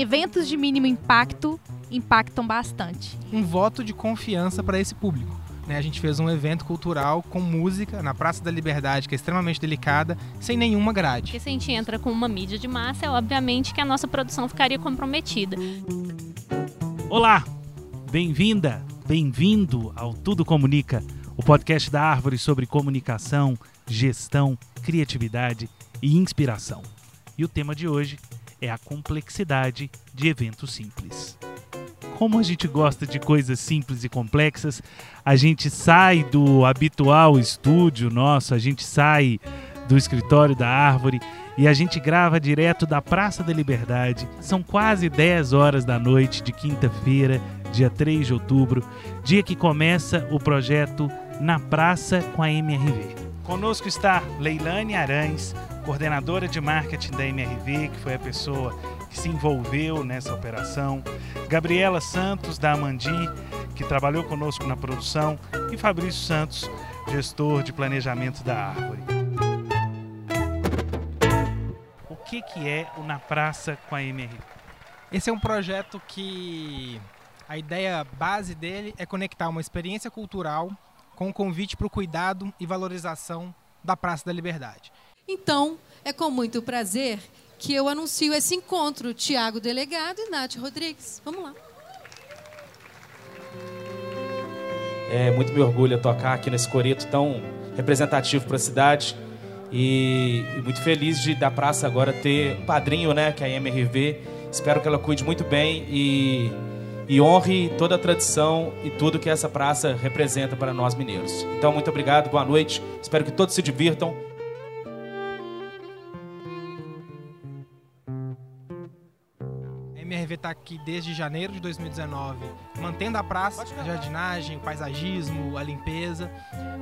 eventos de mínimo impacto impactam bastante. Um voto de confiança para esse público. Né? A gente fez um evento cultural com música na Praça da Liberdade, que é extremamente delicada, sem nenhuma grade. Porque se a gente entra com uma mídia de massa, é obviamente que a nossa produção ficaria comprometida. Olá, bem-vinda, bem-vindo ao Tudo Comunica, o podcast da Árvore sobre comunicação, gestão, criatividade e inspiração. E o tema de hoje é a complexidade de eventos simples. Como a gente gosta de coisas simples e complexas, a gente sai do habitual estúdio nosso, a gente sai do escritório da Árvore e a gente grava direto da Praça da Liberdade. São quase 10 horas da noite de quinta-feira, dia 3 de outubro, dia que começa o projeto Na Praça com a MRV. Conosco está Leilane Arães, coordenadora de marketing da MRV, que foi a pessoa que se envolveu nessa operação, Gabriela Santos, da Amandi, que trabalhou conosco na produção, e Fabrício Santos, gestor de planejamento da Árvore. O que, que é o Na Praça com a MRV? Esse é um projeto que a ideia base dele é conectar uma experiência cultural com um convite para o cuidado e valorização da Praça da Liberdade. Então, é com muito prazer que eu anuncio esse encontro, Tiago Delegado e Nath Rodrigues. Vamos lá. É muito me orgulho tocar aqui nesse coreto tão representativo para a cidade e, e, muito feliz de da praça agora ter um padrinho, né, que é a MRV. Espero que ela cuide muito bem e, e honre toda a tradição e tudo que essa praça representa para nós mineiros. Então, muito obrigado, boa noite. Espero que todos se divirtam. Está aqui desde janeiro de 2019, mantendo a praça, a jardinagem, o paisagismo, a limpeza.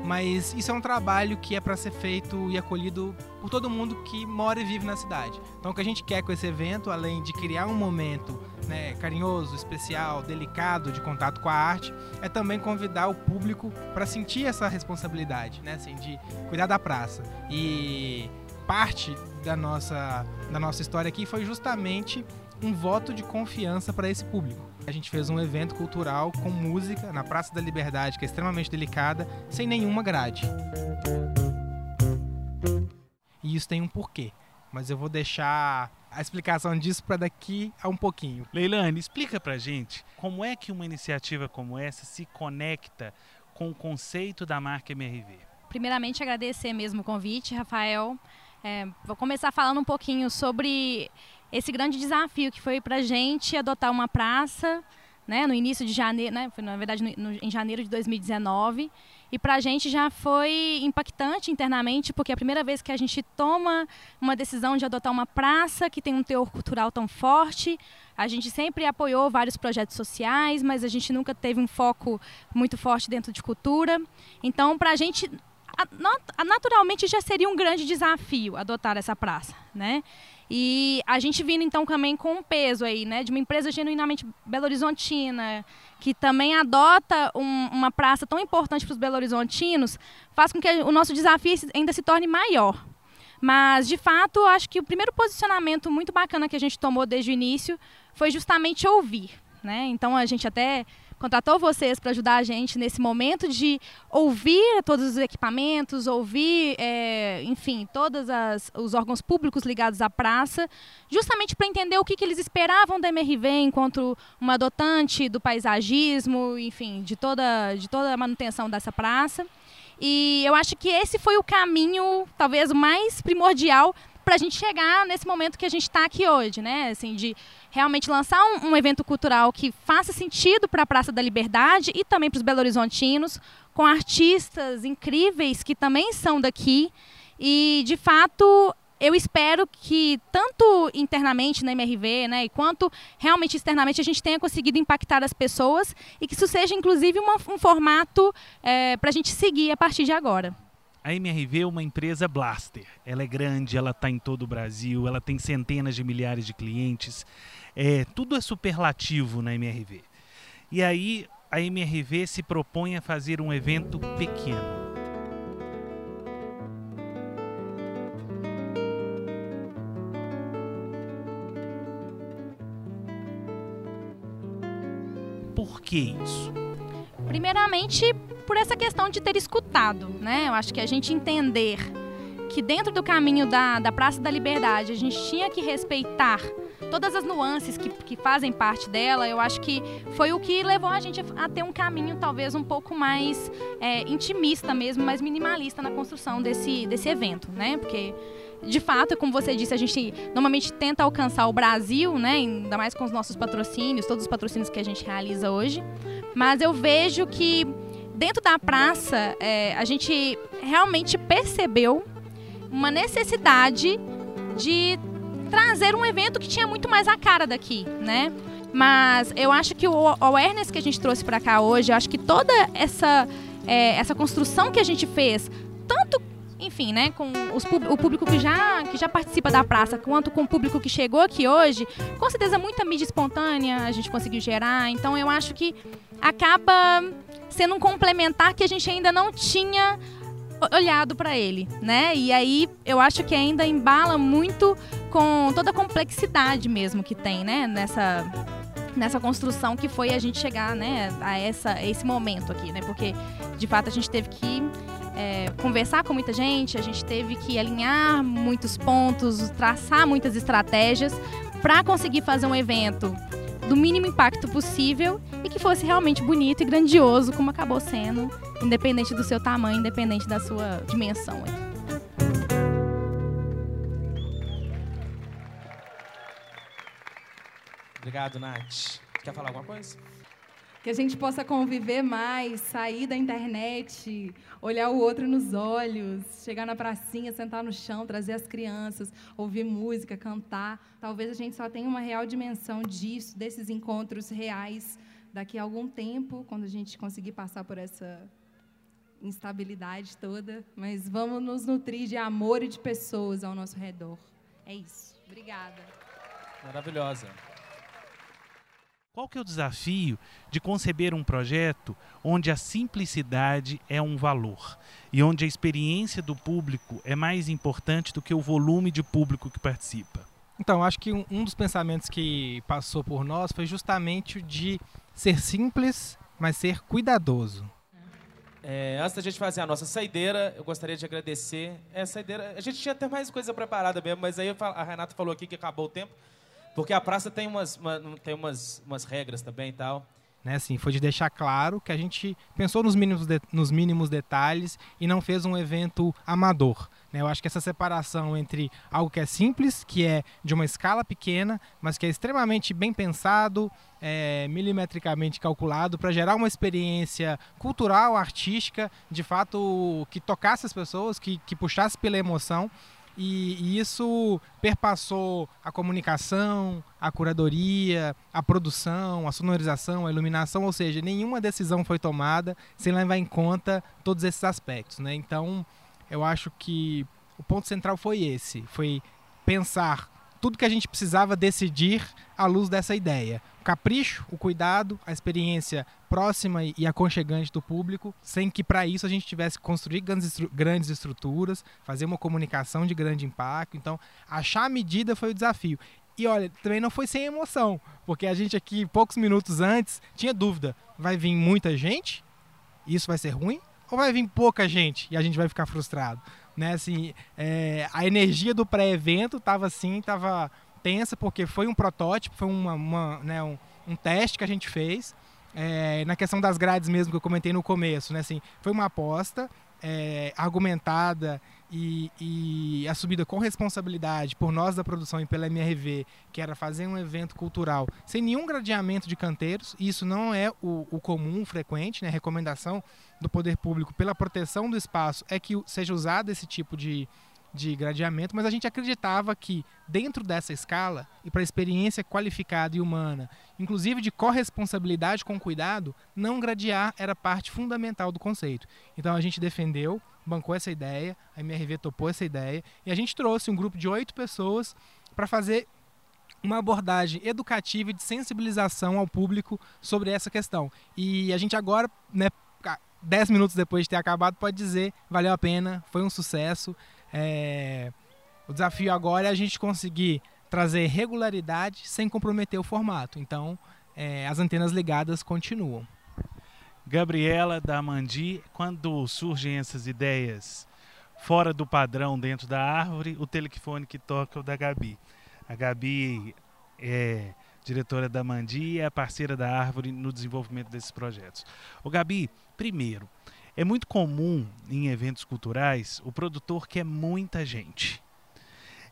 Mas isso é um trabalho que é para ser feito e acolhido por todo mundo que mora e vive na cidade. Então, o que a gente quer com esse evento, além de criar um momento né, carinhoso, especial, delicado de contato com a arte, é também convidar o público para sentir essa responsabilidade, né, assim, de cuidar da praça. E parte da nossa, da nossa história aqui foi justamente um voto de confiança para esse público. A gente fez um evento cultural com música na Praça da Liberdade, que é extremamente delicada, sem nenhuma grade. E isso tem um porquê, mas eu vou deixar a explicação disso para daqui a um pouquinho. Leilane, explica pra gente como é que uma iniciativa como essa se conecta com o conceito da marca MRV. Primeiramente, agradecer mesmo o convite, Rafael. É, vou começar falando um pouquinho sobre esse grande desafio que foi para a gente adotar uma praça né, no início de janeiro, né, foi na verdade no, no, em janeiro de 2019, e para a gente já foi impactante internamente, porque é a primeira vez que a gente toma uma decisão de adotar uma praça que tem um teor cultural tão forte. A gente sempre apoiou vários projetos sociais, mas a gente nunca teve um foco muito forte dentro de cultura. Então, para a gente naturalmente já seria um grande desafio adotar essa praça, né? E a gente vindo então também com um peso aí, né, de uma empresa genuinamente belo-horizontina, que também adota um, uma praça tão importante para os belo-horizontinos, faz com que o nosso desafio ainda se torne maior. Mas, de fato, acho que o primeiro posicionamento muito bacana que a gente tomou desde o início foi justamente ouvir. Né? Então, a gente até contratou vocês para ajudar a gente nesse momento de ouvir todos os equipamentos, ouvir, é, enfim, todos os órgãos públicos ligados à praça, justamente para entender o que, que eles esperavam da MRV enquanto uma adotante do paisagismo, enfim, de toda, de toda a manutenção dessa praça. E eu acho que esse foi o caminho, talvez, mais primordial para a gente chegar nesse momento que a gente está aqui hoje, né? Assim, de realmente lançar um, um evento cultural que faça sentido para a Praça da Liberdade e também para os belo-horizontinos, com artistas incríveis que também são daqui. E, de fato, eu espero que tanto internamente na MRV, né, quanto realmente externamente a gente tenha conseguido impactar as pessoas e que isso seja inclusive uma, um formato é, para a gente seguir a partir de agora. A MRV é uma empresa blaster. Ela é grande, ela está em todo o Brasil, ela tem centenas de milhares de clientes. É, tudo é superlativo na MRV. E aí a MRV se propõe a fazer um evento pequeno. Por que isso? Primeiramente, por essa questão de ter escutado, né? Eu acho que a gente entender que dentro do caminho da, da Praça da Liberdade a gente tinha que respeitar todas as nuances que, que fazem parte dela, eu acho que foi o que levou a gente a ter um caminho talvez um pouco mais é, intimista mesmo, mais minimalista na construção desse, desse evento, né? Porque de fato, como você disse, a gente normalmente tenta alcançar o Brasil, né? Ainda mais com os nossos patrocínios, todos os patrocínios que a gente realiza hoje. Mas eu vejo que dentro da praça é, a gente realmente percebeu uma necessidade de trazer um evento que tinha muito mais a cara daqui, né? Mas eu acho que o awareness que a gente trouxe para cá hoje, eu acho que toda essa, é, essa construção que a gente fez, tanto enfim, né, com os, o público que já, que já participa da praça, quanto com o público que chegou aqui hoje, com certeza muita mídia espontânea a gente conseguiu gerar. Então eu acho que acaba sendo um complementar que a gente ainda não tinha olhado para ele, né? E aí eu acho que ainda embala muito com toda a complexidade mesmo que tem, né? Nessa nessa construção que foi a gente chegar, né? A essa esse momento aqui, né? Porque de fato a gente teve que é, conversar com muita gente, a gente teve que alinhar muitos pontos, traçar muitas estratégias para conseguir fazer um evento do mínimo impacto possível e que fosse realmente bonito e grandioso, como acabou sendo, independente do seu tamanho, independente da sua dimensão. Obrigado, Nath. Quer falar alguma coisa? que a gente possa conviver mais, sair da internet, olhar o outro nos olhos, chegar na pracinha, sentar no chão, trazer as crianças, ouvir música, cantar. Talvez a gente só tenha uma real dimensão disso, desses encontros reais daqui a algum tempo, quando a gente conseguir passar por essa instabilidade toda, mas vamos nos nutrir de amor e de pessoas ao nosso redor. É isso. Obrigada. Maravilhosa. Qual que é o desafio de conceber um projeto onde a simplicidade é um valor e onde a experiência do público é mais importante do que o volume de público que participa? Então, acho que um, um dos pensamentos que passou por nós foi justamente o de ser simples, mas ser cuidadoso. É, antes da gente fazer a nossa saideira, eu gostaria de agradecer. É, saideira, a gente tinha até mais coisa preparada mesmo, mas aí a Renata falou aqui que acabou o tempo. Porque a praça tem umas, uma, tem umas, umas regras também e tal. Né, assim, foi de deixar claro que a gente pensou nos mínimos, de, nos mínimos detalhes e não fez um evento amador. Né? Eu acho que essa separação entre algo que é simples, que é de uma escala pequena, mas que é extremamente bem pensado, é, milimetricamente calculado, para gerar uma experiência cultural, artística, de fato, que tocasse as pessoas, que, que puxasse pela emoção e, e, isso perpassou a comunicação, a curadoria, a produção, a sonorização, a iluminação, ou seja, nenhuma decisão foi tomada sem levar em conta todos esses aspectos. Né? Então, eu acho que o ponto central foi esse, foi pensar tudo que a gente precisava decidir à luz dessa ideia. O capricho, o cuidado, a experiência próxima e aconchegante do público, sem que para isso a gente tivesse que construir grandes estruturas, fazer uma comunicação de grande impacto. Então, achar a medida foi o desafio. E olha, também não foi sem emoção, porque a gente aqui, poucos minutos antes, tinha dúvida: vai vir muita gente? Isso vai ser ruim? Ou vai vir pouca gente e a gente vai ficar frustrado? né? Assim, é, a energia do pré-evento estava assim, estava tensa porque foi um protótipo, foi uma, uma né, um, um, teste que a gente fez. É, na questão das grades mesmo que eu comentei no começo, né? Assim, foi uma aposta é, argumentada e, e, assumida com responsabilidade por nós da produção e pela MRV, que era fazer um evento cultural sem nenhum gradeamento de canteiros, isso não é o, o comum, frequente, né? A recomendação do poder público pela proteção do espaço é que seja usado esse tipo de, de gradeamento, mas a gente acreditava que dentro dessa escala e para experiência qualificada e humana, inclusive de corresponsabilidade com cuidado, não gradear era parte fundamental do conceito. Então a gente defendeu, bancou essa ideia, a MRV topou essa ideia e a gente trouxe um grupo de oito pessoas para fazer uma abordagem educativa e de sensibilização ao público sobre essa questão. E a gente agora, né, 10 minutos depois de ter acabado, pode dizer valeu a pena, foi um sucesso. É... O desafio agora é a gente conseguir trazer regularidade sem comprometer o formato. Então, é, as antenas ligadas continuam. Gabriela da Mandi, quando surgem essas ideias fora do padrão dentro da árvore, o telefone que toca é o da Gabi. A Gabi é diretora da Mandi e é parceira da árvore no desenvolvimento desses projetos. O Gabi, primeiro, é muito comum em eventos culturais o produtor quer muita gente.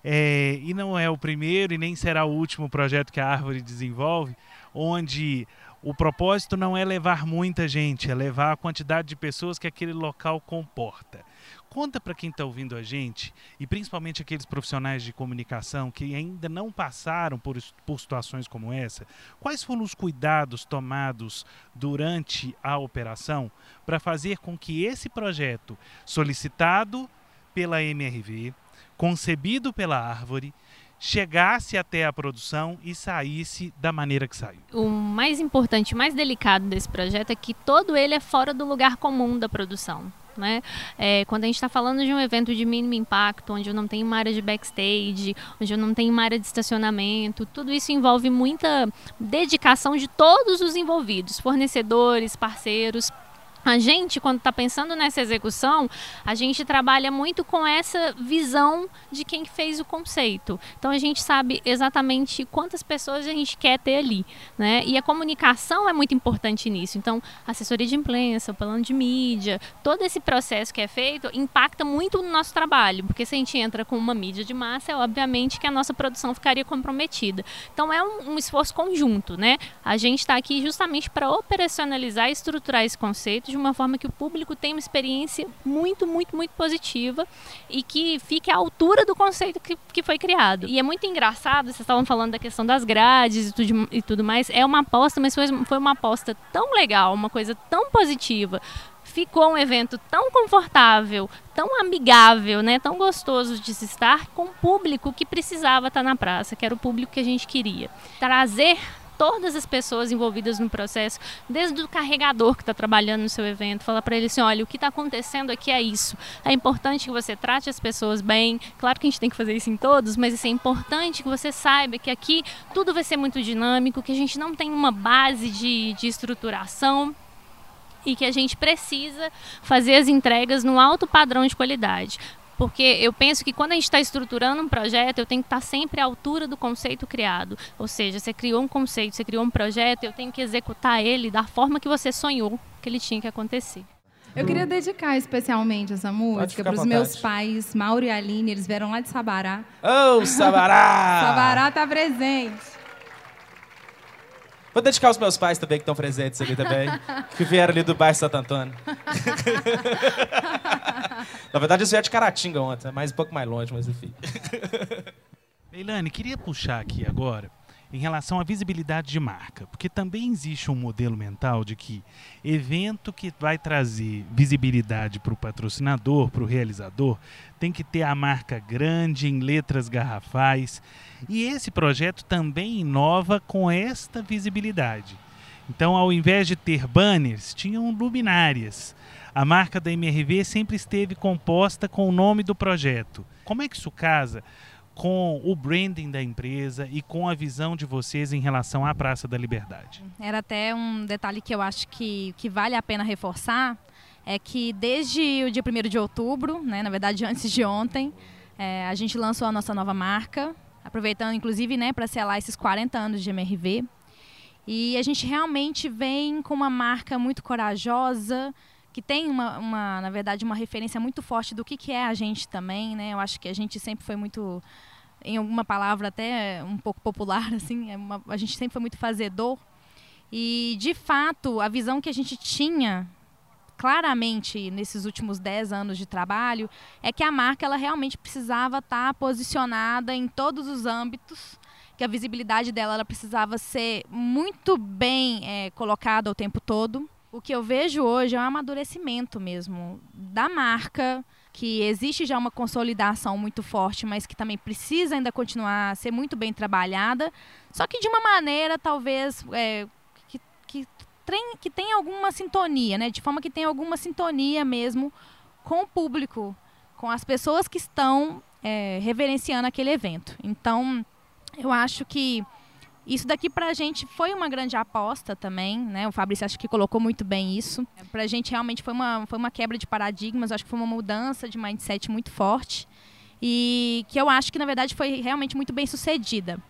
É, e não é o primeiro e nem será o último projeto que a árvore desenvolve, onde o propósito não é levar muita gente, é levar a quantidade de pessoas que aquele local comporta. Conta para quem está ouvindo a gente, e principalmente aqueles profissionais de comunicação que ainda não passaram por, por situações como essa, quais foram os cuidados tomados durante a operação para fazer com que esse projeto, solicitado pela MRV, concebido pela árvore, chegasse até a produção e saísse da maneira que saiu. O mais importante, mais delicado desse projeto é que todo ele é fora do lugar comum da produção. Né? É, quando a gente está falando de um evento de mínimo impacto, onde eu não tenho uma área de backstage, onde eu não tenho uma área de estacionamento, tudo isso envolve muita dedicação de todos os envolvidos, fornecedores, parceiros, a gente, quando está pensando nessa execução, a gente trabalha muito com essa visão de quem fez o conceito. Então a gente sabe exatamente quantas pessoas a gente quer ter ali, né? E a comunicação é muito importante nisso. Então, assessoria de imprensa, plano de mídia, todo esse processo que é feito impacta muito no nosso trabalho, porque se a gente entra com uma mídia de massa, é obviamente que a nossa produção ficaria comprometida. Então é um, um esforço conjunto, né? A gente está aqui justamente para operacionalizar e estruturar esse conceito de uma forma que o público tenha uma experiência muito, muito, muito positiva e que fique à altura do conceito que, que foi criado. E é muito engraçado, vocês estavam falando da questão das grades e tudo, e tudo mais, é uma aposta, mas foi, foi uma aposta tão legal, uma coisa tão positiva, ficou um evento tão confortável, tão amigável, né, tão gostoso de se estar com o público que precisava estar na praça, que era o público que a gente queria. Trazer todas as pessoas envolvidas no processo, desde o carregador que está trabalhando no seu evento, falar para ele assim, olha, o que está acontecendo aqui é isso. É importante que você trate as pessoas bem. Claro que a gente tem que fazer isso em todos, mas assim, é importante que você saiba que aqui tudo vai ser muito dinâmico, que a gente não tem uma base de, de estruturação e que a gente precisa fazer as entregas no alto padrão de qualidade porque eu penso que quando a gente está estruturando um projeto, eu tenho que estar tá sempre à altura do conceito criado. Ou seja, você criou um conceito, você criou um projeto, eu tenho que executar ele da forma que você sonhou que ele tinha que acontecer. Eu queria dedicar especialmente essa música para os meus pais, Mauro e Aline, eles vieram lá de Sabará. Oh, Sabará! Sabará está presente. Vou dedicar aos meus pais também, que estão presentes ali também, que vieram ali do bairro Santo Antônio. Na verdade, isso é de Caratinga ontem, é mais um pouco mais longe, mas enfim. Leilane, queria puxar aqui agora em relação à visibilidade de marca, porque também existe um modelo mental de que evento que vai trazer visibilidade para o patrocinador, para o realizador, tem que ter a marca grande em letras garrafais. E esse projeto também inova com esta visibilidade. Então, ao invés de ter banners, tinham luminárias. A marca da MRV sempre esteve composta com o nome do projeto. Como é que isso casa com o branding da empresa e com a visão de vocês em relação à Praça da Liberdade? Era até um detalhe que eu acho que, que vale a pena reforçar, é que desde o dia 1 de outubro, né, na verdade antes de ontem, é, a gente lançou a nossa nova marca, aproveitando inclusive né, para selar esses 40 anos de MRV. E a gente realmente vem com uma marca muito corajosa, que tem uma, uma, na verdade, uma referência muito forte do que, que é a gente também, né? Eu acho que a gente sempre foi muito, em alguma palavra até um pouco popular, assim, é uma, a gente sempre foi muito fazedor. E, de fato, a visão que a gente tinha claramente nesses últimos 10 anos de trabalho é que a marca ela realmente precisava estar posicionada em todos os âmbitos que a visibilidade dela ela precisava ser muito bem é, colocada o tempo todo. O que eu vejo hoje é um amadurecimento mesmo da marca, que existe já uma consolidação muito forte, mas que também precisa ainda continuar a ser muito bem trabalhada, só que de uma maneira talvez é, que, que, que tenha alguma sintonia, né? de forma que tenha alguma sintonia mesmo com o público, com as pessoas que estão é, reverenciando aquele evento. Então, eu acho que isso daqui para a gente foi uma grande aposta também, né? O Fabrício acho que colocou muito bem isso. Para a gente realmente foi uma, foi uma quebra de paradigmas, acho que foi uma mudança de mindset muito forte e que eu acho que na verdade foi realmente muito bem sucedida.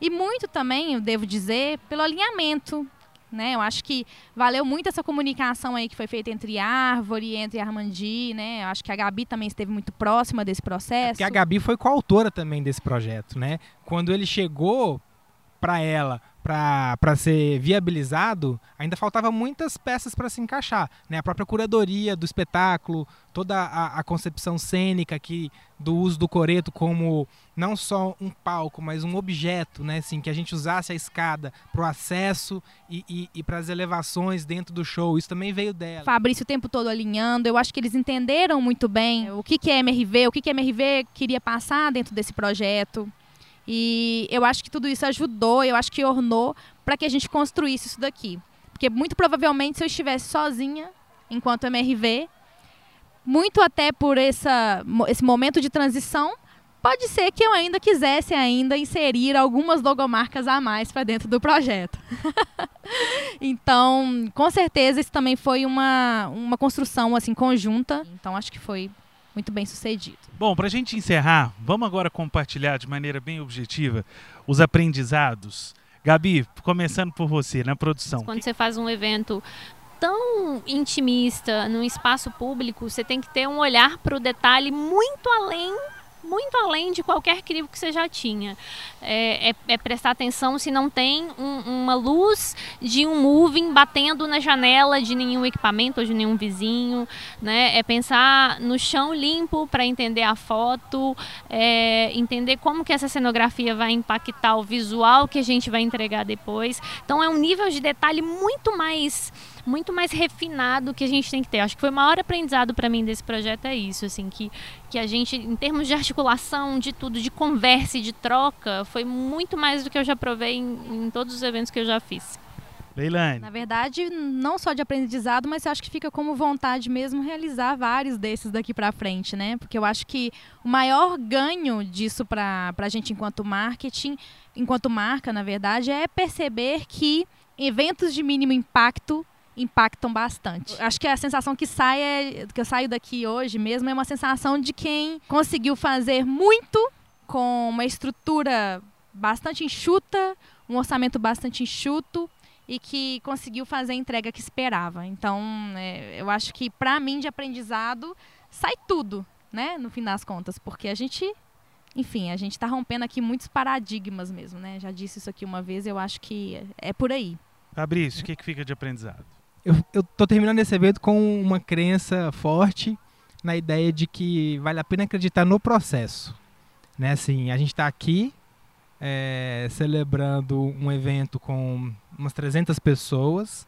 E muito também, eu devo dizer, pelo alinhamento. Né? Eu acho que valeu muito essa comunicação aí que foi feita entre Árvore, entre Armandi, né? Eu acho que a Gabi também esteve muito próxima desse processo. É porque a Gabi foi coautora também desse projeto, né? Quando ele chegou para ela para ser viabilizado, ainda faltava muitas peças para se encaixar. Né? A própria curadoria do espetáculo, toda a, a, concepção cênica aqui do uso do coreto como não só um palco, mas um objeto, né? assim, que a gente usasse a escada para o acesso e, e, e para as elevações dentro do show. Isso também veio dela. Fabrício o tempo todo alinhando. Eu acho que eles entenderam muito bem o que, que é MRV, o que, que a MRV queria passar dentro desse projeto. E eu acho que tudo isso ajudou, eu acho que ornou para que a gente construísse isso daqui. Porque muito provavelmente se eu estivesse sozinha enquanto MRV, muito até por essa, esse momento de transição, pode ser que eu ainda quisesse ainda inserir algumas logomarcas a mais para dentro do projeto. então, com certeza isso também foi uma, uma construção assim conjunta. Então acho que foi muito bem sucedido. Bom, para a gente encerrar, vamos agora compartilhar de maneira bem objetiva os aprendizados. Gabi, começando por você, na produção. Quando você faz um evento tão intimista, num espaço público, você tem que ter um olhar para o detalhe muito além muito além de qualquer crivo que você já tinha. É, é, é prestar atenção se não tem um, uma luz de um moving batendo na janela de nenhum equipamento ou de nenhum vizinho. Né? É pensar no chão limpo para entender a foto, é, entender como que essa cenografia vai impactar o visual que a gente vai entregar depois. Então é um nível de detalhe muito mais muito mais refinado que a gente tem que ter. Acho que foi o maior aprendizado para mim desse projeto é isso, assim, que, que a gente, em termos de articulação, de tudo, de conversa e de troca, foi muito mais do que eu já provei em, em todos os eventos que eu já fiz. Leilane. Na verdade, não só de aprendizado, mas eu acho que fica como vontade mesmo realizar vários desses daqui para frente, né? Porque eu acho que o maior ganho disso para a gente enquanto marketing, enquanto marca, na verdade, é perceber que eventos de mínimo impacto impactam bastante. Acho que a sensação que sai é, que eu saio daqui hoje mesmo é uma sensação de quem conseguiu fazer muito com uma estrutura bastante enxuta, um orçamento bastante enxuto e que conseguiu fazer a entrega que esperava. Então, é, eu acho que para mim de aprendizado sai tudo, né, no fim das contas, porque a gente enfim, a gente está rompendo aqui muitos paradigmas mesmo, né? Já disse isso aqui uma vez, eu acho que é por aí. Fabrício, o que, que fica de aprendizado? Eu, eu tô terminando esse evento com uma crença forte na ideia de que vale a pena acreditar no processo. Né? Assim, a gente está aqui é, celebrando um evento com umas 300 pessoas,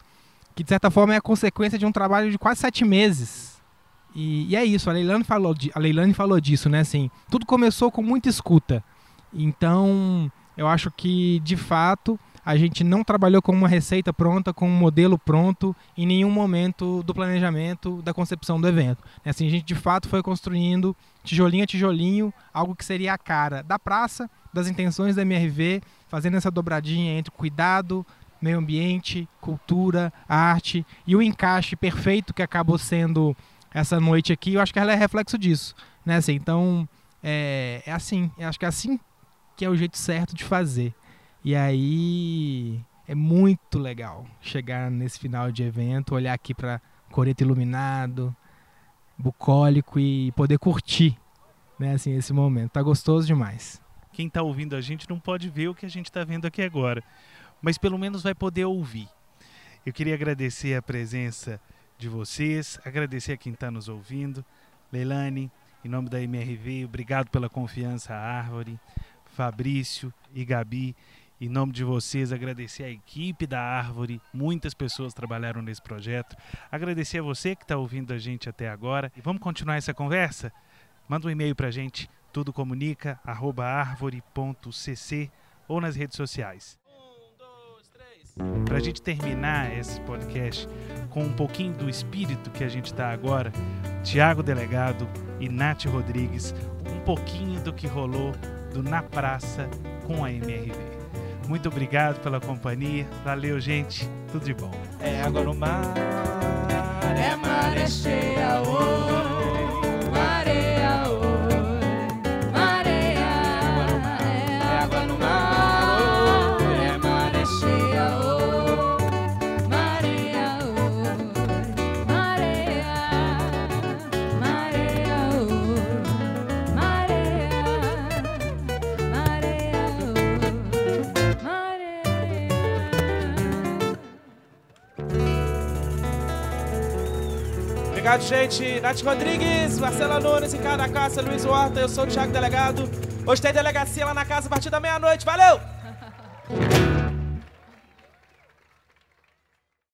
que de certa forma é a consequência de um trabalho de quase sete meses. E, e é isso, a Leilane, falou, a Leilane falou disso, né? Assim, tudo começou com muita escuta. Então, eu acho que, de fato, a gente não trabalhou com uma receita pronta, com um modelo pronto em nenhum momento do planejamento, da concepção do evento. Assim, a gente de fato foi construindo tijolinho a tijolinho algo que seria a cara da praça, das intenções da MRV, fazendo essa dobradinha entre cuidado, meio ambiente, cultura, arte e o encaixe perfeito que acabou sendo essa noite aqui. Eu acho que ela é reflexo disso, né? Assim, então é, é assim, eu acho que é assim que é o jeito certo de fazer. E aí é muito legal chegar nesse final de evento, olhar aqui para coreto iluminado, bucólico e poder curtir, né, assim, esse momento. Tá gostoso demais. Quem está ouvindo a gente não pode ver o que a gente está vendo aqui agora, mas pelo menos vai poder ouvir. Eu queria agradecer a presença de vocês, agradecer a quem está nos ouvindo. Leilane, em nome da MRV, obrigado pela confiança à Árvore, Fabrício e Gabi. Em nome de vocês, agradecer a equipe da Árvore, muitas pessoas trabalharam nesse projeto. Agradecer a você que está ouvindo a gente até agora. E vamos continuar essa conversa? Manda um e-mail para a gente, tudocomunica.arvore.cc ou nas redes sociais. Para a gente terminar esse podcast com um pouquinho do espírito que a gente está agora, Tiago Delegado e Nath Rodrigues, um pouquinho do que rolou do Na Praça com a MRV. Muito obrigado pela companhia. Valeu, gente. Tudo de bom. É água no mar, É maré cheia, Obrigado, gente. Nath Rodrigues, Marcela Nunes, Ricardo Acácia, Luiz Horta. Eu sou o Thiago Delegado. Hoje tem delegacia lá na casa a partir da meia-noite. Valeu!